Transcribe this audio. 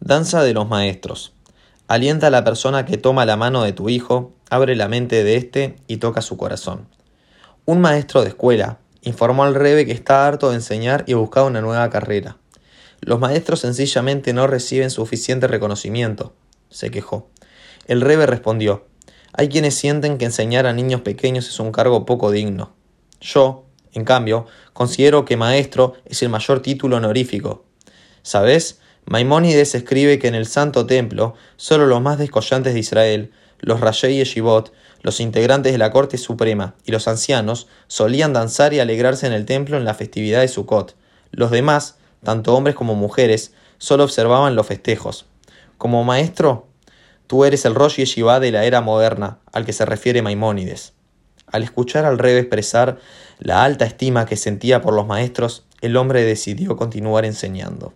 Danza de los maestros. Alienta a la persona que toma la mano de tu hijo, abre la mente de éste y toca su corazón. Un maestro de escuela informó al rebe que está harto de enseñar y buscaba una nueva carrera. Los maestros sencillamente no reciben suficiente reconocimiento, se quejó. El rebe respondió, hay quienes sienten que enseñar a niños pequeños es un cargo poco digno. Yo, en cambio, considero que maestro es el mayor título honorífico. ¿Sabes? Maimónides escribe que en el Santo Templo solo los más descollantes de Israel, los Rayei Yeshivot, los integrantes de la Corte Suprema y los ancianos solían danzar y alegrarse en el templo en la festividad de Sukkot. Los demás, tanto hombres como mujeres, solo observaban los festejos. Como maestro, tú eres el Rosh Yeshiva de la era moderna, al que se refiere Maimónides. Al escuchar al rey expresar la alta estima que sentía por los maestros, el hombre decidió continuar enseñando.